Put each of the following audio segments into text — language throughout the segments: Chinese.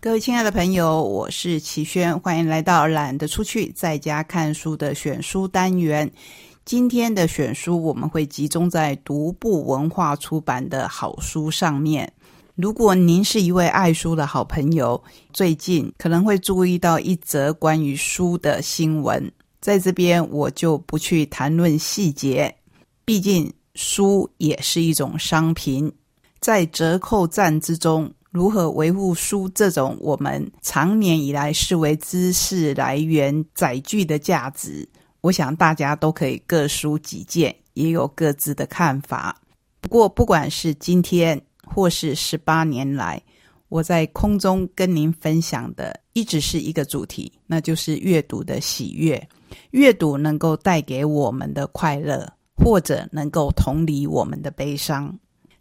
各位亲爱的朋友，我是齐轩，欢迎来到懒得出去在家看书的选书单元。今天的选书我们会集中在独步文化出版的好书上面。如果您是一位爱书的好朋友，最近可能会注意到一则关于书的新闻，在这边我就不去谈论细节，毕竟书也是一种商品，在折扣战之中。如何维护书这种我们常年以来视为知识来源载具的价值？我想大家都可以各抒己见，也有各自的看法。不过，不管是今天或是十八年来，我在空中跟您分享的，一直是一个主题，那就是阅读的喜悦。阅读能够带给我们的快乐，或者能够同理我们的悲伤。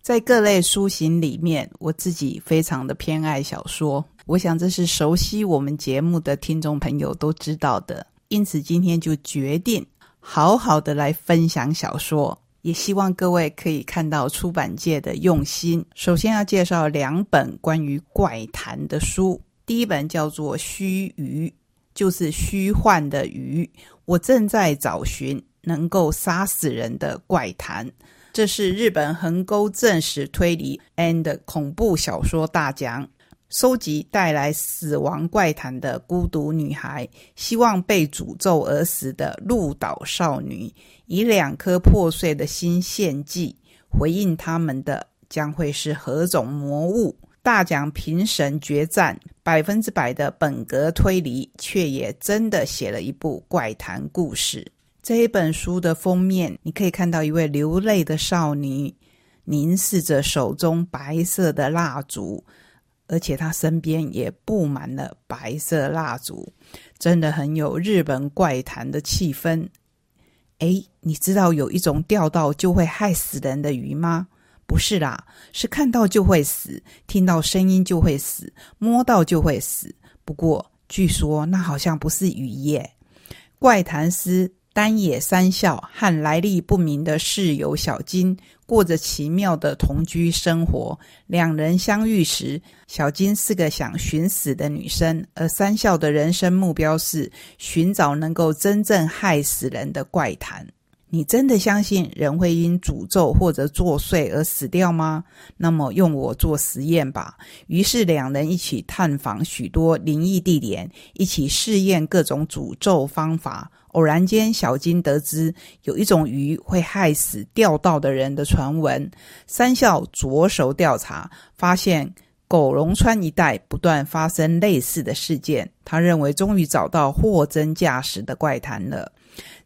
在各类书型里面，我自己非常的偏爱小说。我想这是熟悉我们节目的听众朋友都知道的，因此今天就决定好好的来分享小说，也希望各位可以看到出版界的用心。首先要介绍两本关于怪谈的书，第一本叫做《虚鱼》，就是虚幻的鱼。我正在找寻能够杀死人的怪谈。这是日本横沟正史推理 and 恐怖小说大奖，收集带来死亡怪谈的孤独女孩，希望被诅咒而死的鹿岛少女，以两颗破碎的心献祭，回应他们的将会是何种魔物？大奖评审决战，百分之百的本格推理，却也真的写了一部怪谈故事。这本书的封面，你可以看到一位流泪的少女凝视着手中白色的蜡烛，而且她身边也布满了白色蜡烛，真的很有日本怪谈的气氛。哎，你知道有一种钓到就会害死人的鱼吗？不是啦，是看到就会死，听到声音就会死，摸到就会死。不过据说那好像不是鱼耶，怪谈师。丹野三孝和来历不明的室友小金过着奇妙的同居生活。两人相遇时，小金是个想寻死的女生，而三孝的人生目标是寻找能够真正害死人的怪谈。你真的相信人会因诅咒或者作祟而死掉吗？那么用我做实验吧。于是两人一起探访许多灵异地点，一起试验各种诅咒方法。偶然间，小金得知有一种鱼会害死钓到的人的传闻。三孝着手调查，发现狗龙川一带不断发生类似的事件。他认为终于找到货真价实的怪谈了。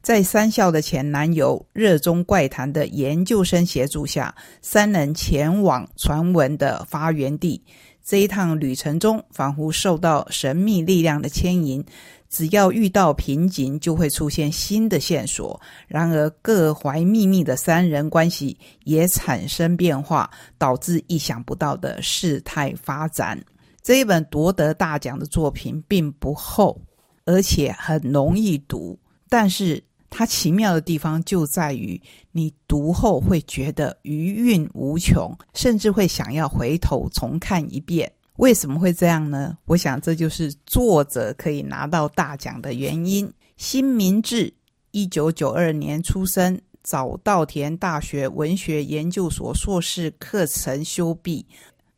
在三孝的前男友热衷怪谈的研究生协助下，三人前往传闻的发源地。这一趟旅程中，仿佛受到神秘力量的牵引，只要遇到瓶颈，就会出现新的线索。然而，各怀秘密的三人关系也产生变化，导致意想不到的事态发展。这一本夺得大奖的作品并不厚，而且很容易读，但是。它奇妙的地方就在于，你读后会觉得余韵无穷，甚至会想要回头重看一遍。为什么会这样呢？我想这就是作者可以拿到大奖的原因。新明志，一九九二年出生，早稻田大学文学研究所硕士课程修毕，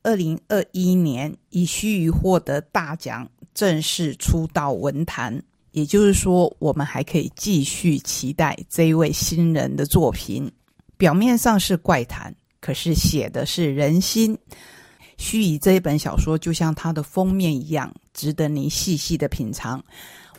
二零二一年以须臾获得大奖，正式出道文坛。也就是说，我们还可以继续期待这一位新人的作品。表面上是怪谈，可是写的是人心。须以这一本小说，就像它的封面一样，值得您细细的品尝。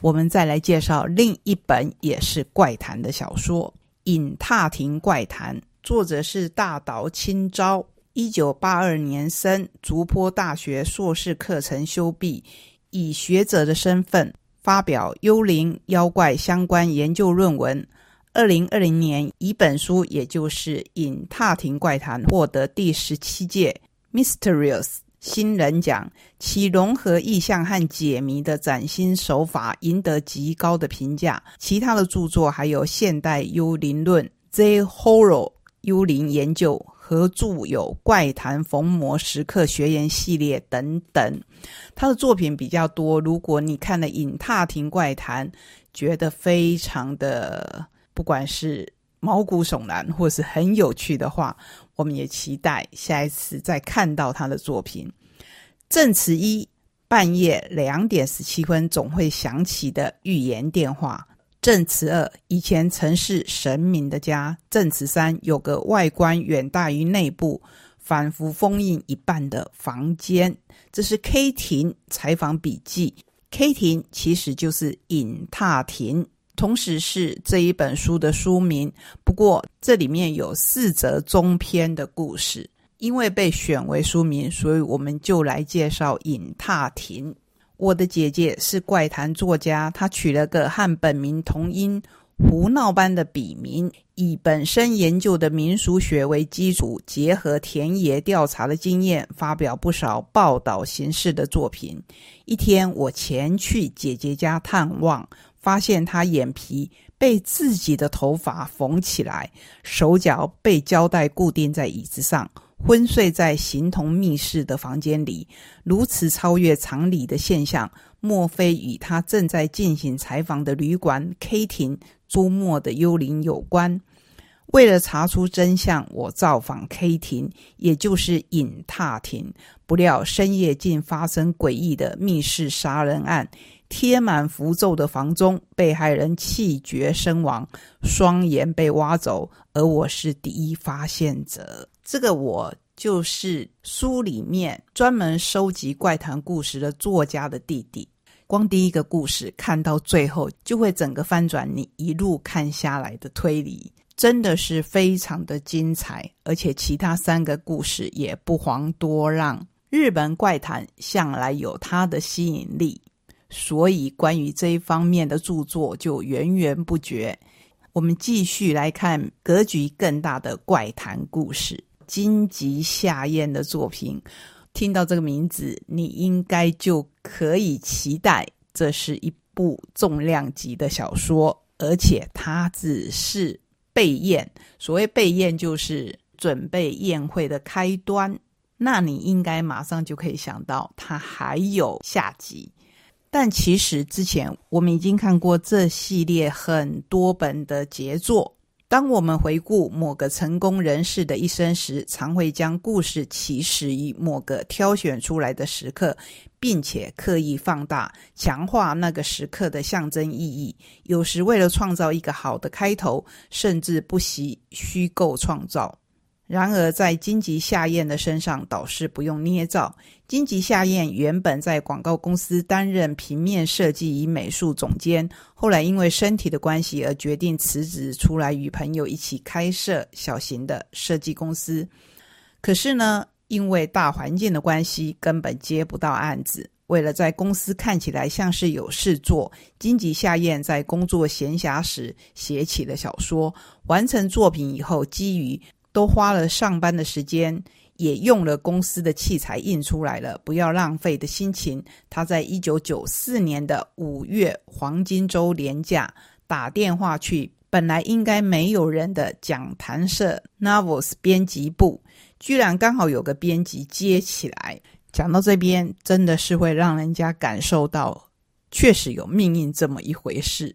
我们再来介绍另一本也是怪谈的小说《隐踏亭怪谈》，作者是大岛清昭，一九八二年生，竹坡大学硕士课程修毕，以学者的身份。发表幽灵妖怪相关研究论文。二零二零年，一本书也就是《隐踏亭怪谈》获得第十七届 Mysterious 新人奖，其融合意象和解谜的崭新手法赢得极高的评价。其他的著作还有《现代幽灵论》、《Z Horror 幽灵研究》合著有《怪谈逢魔时刻学言》系列等等。他的作品比较多。如果你看了《隐踏亭怪谈》，觉得非常的，不管是毛骨悚然或是很有趣的话，我们也期待下一次再看到他的作品。证词一：半夜两点十七分总会响起的预言电话。证词二：以前曾是神明的家。证词三：有个外观远大于内部，仿佛封印一半的房间。这是 K 亭采访笔记。K 亭其实就是隐踏亭，同时是这一本书的书名。不过这里面有四则中篇的故事。因为被选为书名，所以我们就来介绍尹踏亭。我的姐姐是怪谈作家，她取了个和本名同音、胡闹般的笔名，以本身研究的民俗学为基础，结合田野调查的经验，发表不少报道形式的作品。一天，我前去姐姐家探望，发现他眼皮被自己的头发缝起来，手脚被胶带固定在椅子上。昏睡在形同密室的房间里，如此超越常理的现象，莫非与他正在进行采访的旅馆 K 亭周末的幽灵有关？为了查出真相，我造访 K 亭，也就是隐踏亭。不料深夜竟发生诡异的密室杀人案，贴满符咒的房中，被害人气绝身亡，双眼被挖走，而我是第一发现者。这个我就是书里面专门收集怪谈故事的作家的弟弟。光第一个故事看到最后，就会整个翻转你一路看下来的推理，真的是非常的精彩。而且其他三个故事也不遑多让。日本怪谈向来有它的吸引力，所以关于这一方面的著作就源源不绝。我们继续来看格局更大的怪谈故事。金吉夏宴的作品，听到这个名字，你应该就可以期待这是一部重量级的小说，而且它只是备宴。所谓备宴，就是准备宴会的开端。那你应该马上就可以想到，它还有下集。但其实之前我们已经看过这系列很多本的杰作。当我们回顾某个成功人士的一生时，常会将故事起始于某个挑选出来的时刻，并且刻意放大、强化那个时刻的象征意义。有时为了创造一个好的开头，甚至不惜虚构创造。然而，在金吉夏彦的身上倒是不用捏造。金吉夏彦原本在广告公司担任平面设计与美术总监，后来因为身体的关系而决定辞职，出来与朋友一起开设小型的设计公司。可是呢，因为大环境的关系，根本接不到案子。为了在公司看起来像是有事做，金吉夏彦在工作闲暇时写起了小说。完成作品以后，基于都花了上班的时间，也用了公司的器材印出来了，不要浪费的心情。他在一九九四年的五月黄金周连假打电话去，本来应该没有人的讲谈社 Novels 编辑部，居然刚好有个编辑接起来。讲到这边，真的是会让人家感受到，确实有命运这么一回事。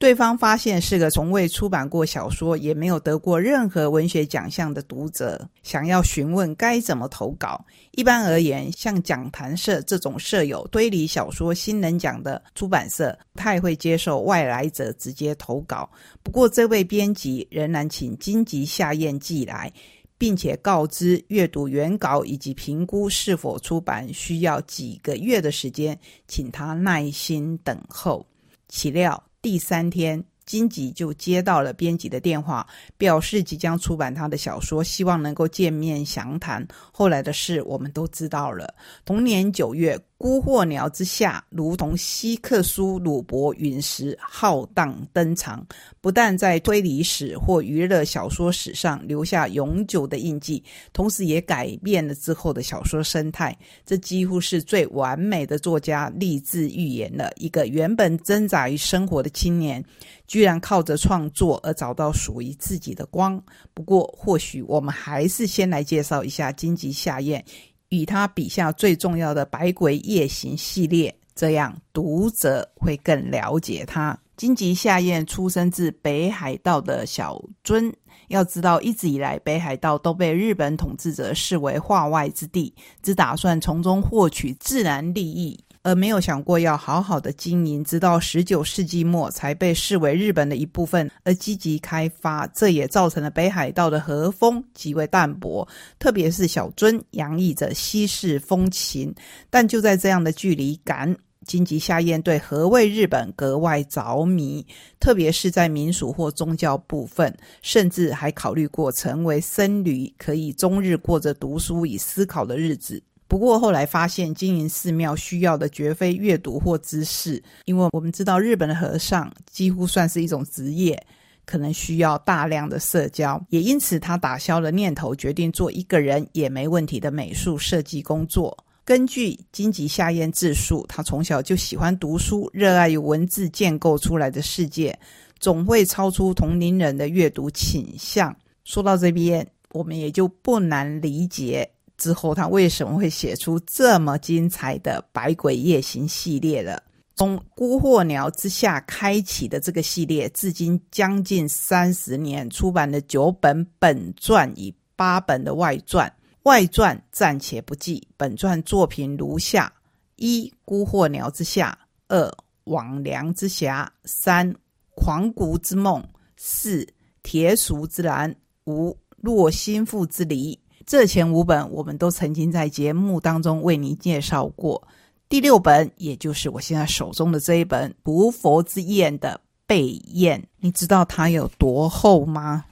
对方发现是个从未出版过小说，也没有得过任何文学奖项的读者，想要询问该怎么投稿。一般而言，像讲谈社这种设有推理小说新人奖的出版社，不太会接受外来者直接投稿。不过，这位编辑仍然请金吉夏彦寄来，并且告知阅读原稿以及评估是否出版需要几个月的时间，请他耐心等候。岂料。第三天，金吉就接到了编辑的电话，表示即将出版他的小说，希望能够见面详谈。后来的事我们都知道了。同年九月，孤惑鸟之下，如同希克苏鲁伯陨石浩荡登场，不但在推理史或娱乐小说史上留下永久的印记，同时也改变了之后的小说生态。这几乎是最完美的作家励志预言了：一个原本挣扎于生活的青年，居然靠着创作而找到属于自己的光。不过，或许我们还是先来介绍一下金吉夏彦。与他笔下最重要的《百鬼夜行》系列，这样读者会更了解他。金吉夏彦出生自北海道的小樽，要知道一直以来北海道都被日本统治者视为化外之地，只打算从中获取自然利益。而没有想过要好好的经营，直到十九世纪末才被视为日本的一部分而积极开发。这也造成了北海道的和风极为淡薄，特别是小樽洋溢着西式风情。但就在这样的距离感，金吉夏彦对何谓日本格外着迷，特别是在民俗或宗教部分，甚至还考虑过成为僧侣，可以终日过着读书与思考的日子。不过后来发现，经营寺庙需要的绝非阅读或知识，因为我们知道日本的和尚几乎算是一种职业，可能需要大量的社交，也因此他打消了念头，决定做一个人也没问题的美术设计工作。根据金吉夏彦自述，他从小就喜欢读书，热爱用文字建构出来的世界，总会超出同龄人的阅读倾向。说到这边，我们也就不难理解。之后，他为什么会写出这么精彩的《百鬼夜行》系列了？从《孤惑鸟之下》开启的这个系列，至今将近三十年，出版了九本本传与八本的外传。外传暂且不计，本传作品如下：一、《孤惑鸟之下》；二、《网梁之匣》；三、《狂谷之梦》；四、《铁鼠之蓝》；五、《若心腹之离》。这前五本我们都曾经在节目当中为您介绍过。第六本，也就是我现在手中的这一本《不佛之宴》的背宴，你知道它有多厚吗？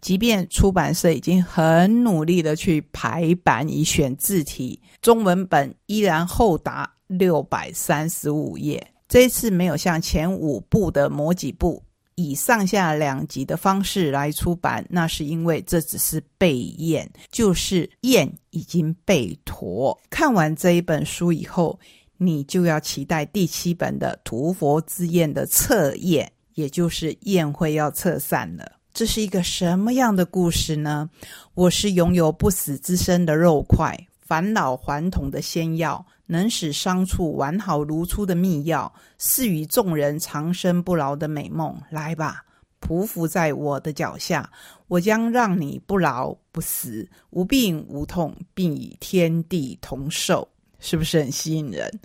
即便出版社已经很努力的去排版以选字体，中文本依然厚达六百三十五页。这一次没有像前五部的某几部。以上下两集的方式来出版，那是因为这只是备验，就是验已经备妥。看完这一本书以后，你就要期待第七本的《屠佛之宴》的测验，也就是宴会要撤散了。这是一个什么样的故事呢？我是拥有不死之身的肉块。返老还童的仙药，能使伤处完好如初的秘药，赐予众人长生不老的美梦。来吧，匍匐在我的脚下，我将让你不老不死，无病无痛，并与天地同寿。是不是很吸引人？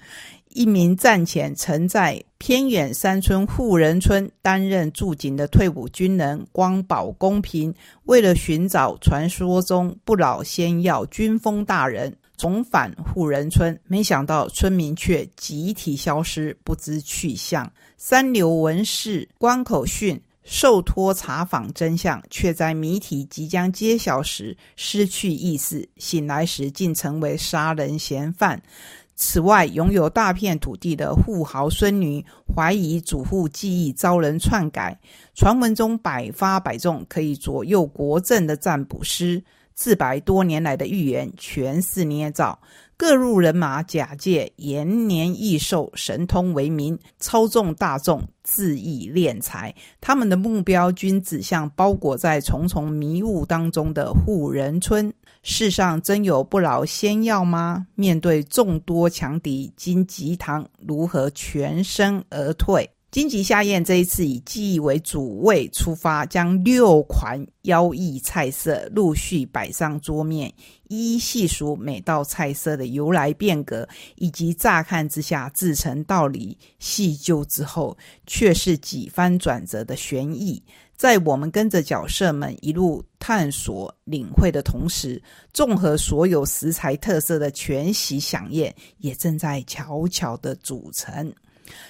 一名战前曾在偏远山村富人村担任驻警的退伍军人光保公平，为了寻找传说中不老仙药军风大人，重返富人村，没想到村民却集体消失，不知去向。三流文士关口训受托查访真相，却在谜题即将揭晓时失去意识，醒来时竟成为杀人嫌犯。此外，拥有大片土地的富豪孙女怀疑祖父记忆遭人篡改。传闻中百发百中，可以左右国政的占卜师，自百多年来的预言全是捏造。各路人马假借延年益寿、神通为名，操纵大众，恣意敛财。他们的目标均指向包裹在重重迷雾当中的护人村。世上真有不老仙药吗？面对众多强敌，金吉堂如何全身而退？金吉夏宴这一次以记忆为主位出发，将六款妖异菜色陆续摆上桌面，一一细数每道菜色的由来变革，以及乍看之下自成道理，细究之后却是几番转折的悬疑。在我们跟着角色们一路探索、领会的同时，综合所有食材特色的全席享宴也正在悄悄的组成。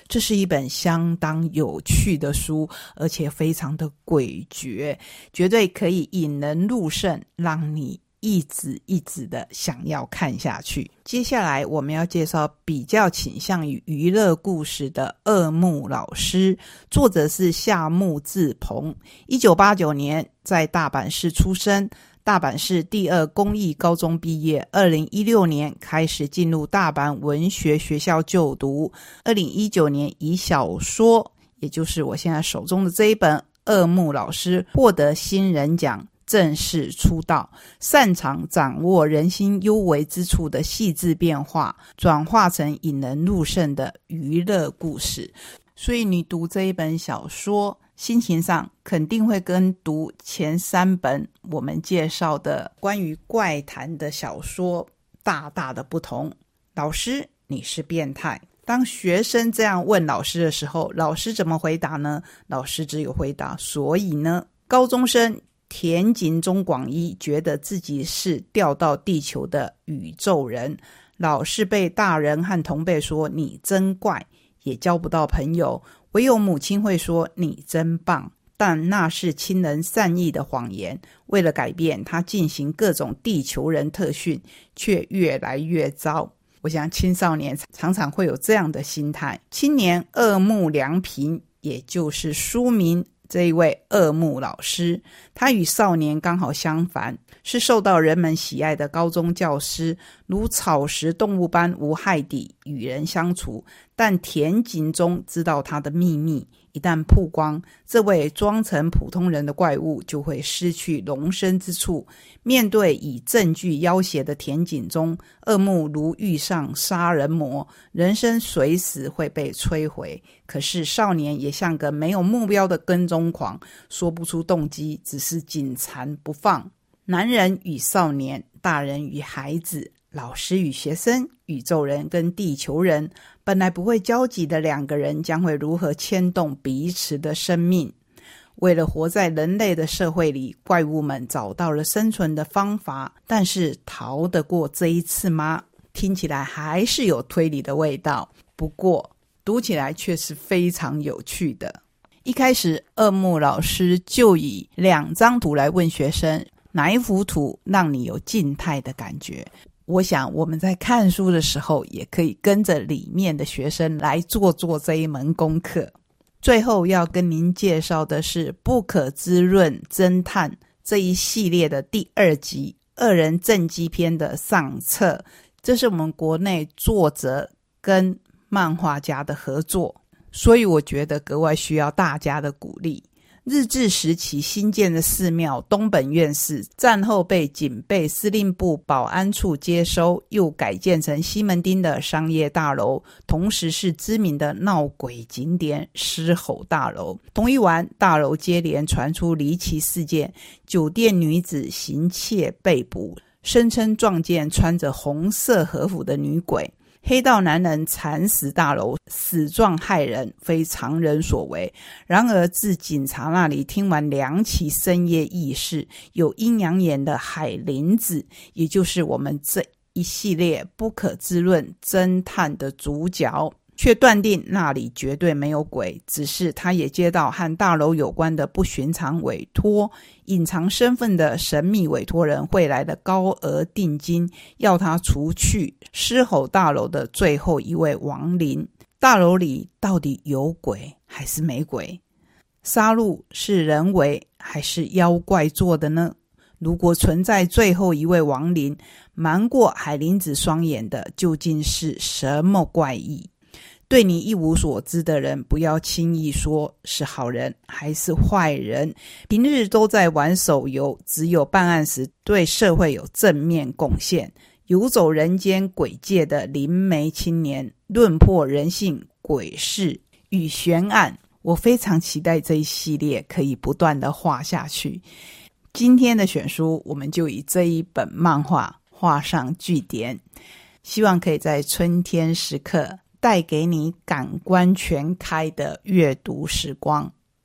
这是一本相当有趣的书，而且非常的诡谲，绝对可以引人入胜，让你一直一直的想要看下去。接下来我们要介绍比较倾向于娱乐故事的二木老师，作者是夏木志鹏，一九八九年在大阪市出生。大阪市第二公益高中毕业，二零一六年开始进入大阪文学学校就读。二零一九年以小说，也就是我现在手中的这一本《二木老师》，获得新人奖，正式出道。擅长掌握人心幽微之处的细致变化，转化成引人入胜的娱乐故事。所以你读这一本小说。心情上肯定会跟读前三本我们介绍的关于怪谈的小说大大的不同。老师，你是变态？当学生这样问老师的时候，老师怎么回答呢？老师只有回答。所以呢，高中生田井中广一觉得自己是掉到地球的宇宙人，老是被大人和同辈说你真怪，也交不到朋友。唯有母亲会说“你真棒”，但那是亲人善意的谎言。为了改变，他进行各种地球人特训，却越来越糟。我想青少年常常会有这样的心态。青年恶木良平，也就是书名这一位恶木老师，他与少年刚好相反，是受到人们喜爱的高中教师，如草食动物般无害地与人相处。但田井中知道他的秘密，一旦曝光，这位装成普通人的怪物就会失去容身之处。面对以证据要挟的田井中，恶木如遇上杀人魔，人生随时会被摧毁。可是少年也像个没有目标的跟踪狂，说不出动机，只是紧缠不放。男人与少年，大人与孩子。老师与学生，宇宙人跟地球人，本来不会交集的两个人，将会如何牵动彼此的生命？为了活在人类的社会里，怪物们找到了生存的方法，但是逃得过这一次吗？听起来还是有推理的味道，不过读起来却是非常有趣的。一开始，二木老师就以两张图来问学生：哪一幅图让你有静态的感觉？我想我们在看书的时候，也可以跟着里面的学生来做做这一门功课。最后要跟您介绍的是《不可滋润侦探》这一系列的第二集《二人正畸篇》的上册。这是我们国内作者跟漫画家的合作，所以我觉得格外需要大家的鼓励。日治时期新建的寺庙东本院寺，战后被警备司令部保安处接收，又改建成西门町的商业大楼，同时是知名的闹鬼景点狮吼大楼。同一晚，大楼接连传出离奇事件：酒店女子行窃被捕，声称撞见穿着红色和服的女鬼。黑道男人惨死大楼，死状骇人，非常人所为。然而，自警察那里听完两起深夜异事，有阴阳眼的海林子，也就是我们这一系列不可知论侦探的主角。却断定那里绝对没有鬼，只是他也接到和大楼有关的不寻常委托，隐藏身份的神秘委托人会来的高额定金，要他除去狮吼大楼的最后一位亡灵。大楼里到底有鬼还是没鬼？杀戮是人为还是妖怪做的呢？如果存在最后一位亡灵，瞒过海林子双眼的究竟是什么怪异？对你一无所知的人，不要轻易说是好人还是坏人。平日都在玩手游，只有办案时对社会有正面贡献。游走人间鬼界的灵媒青年，论破人性鬼事与悬案。我非常期待这一系列可以不断的画下去。今天的选书，我们就以这一本漫画画上句点。希望可以在春天时刻。带给你感官全开的阅读时光。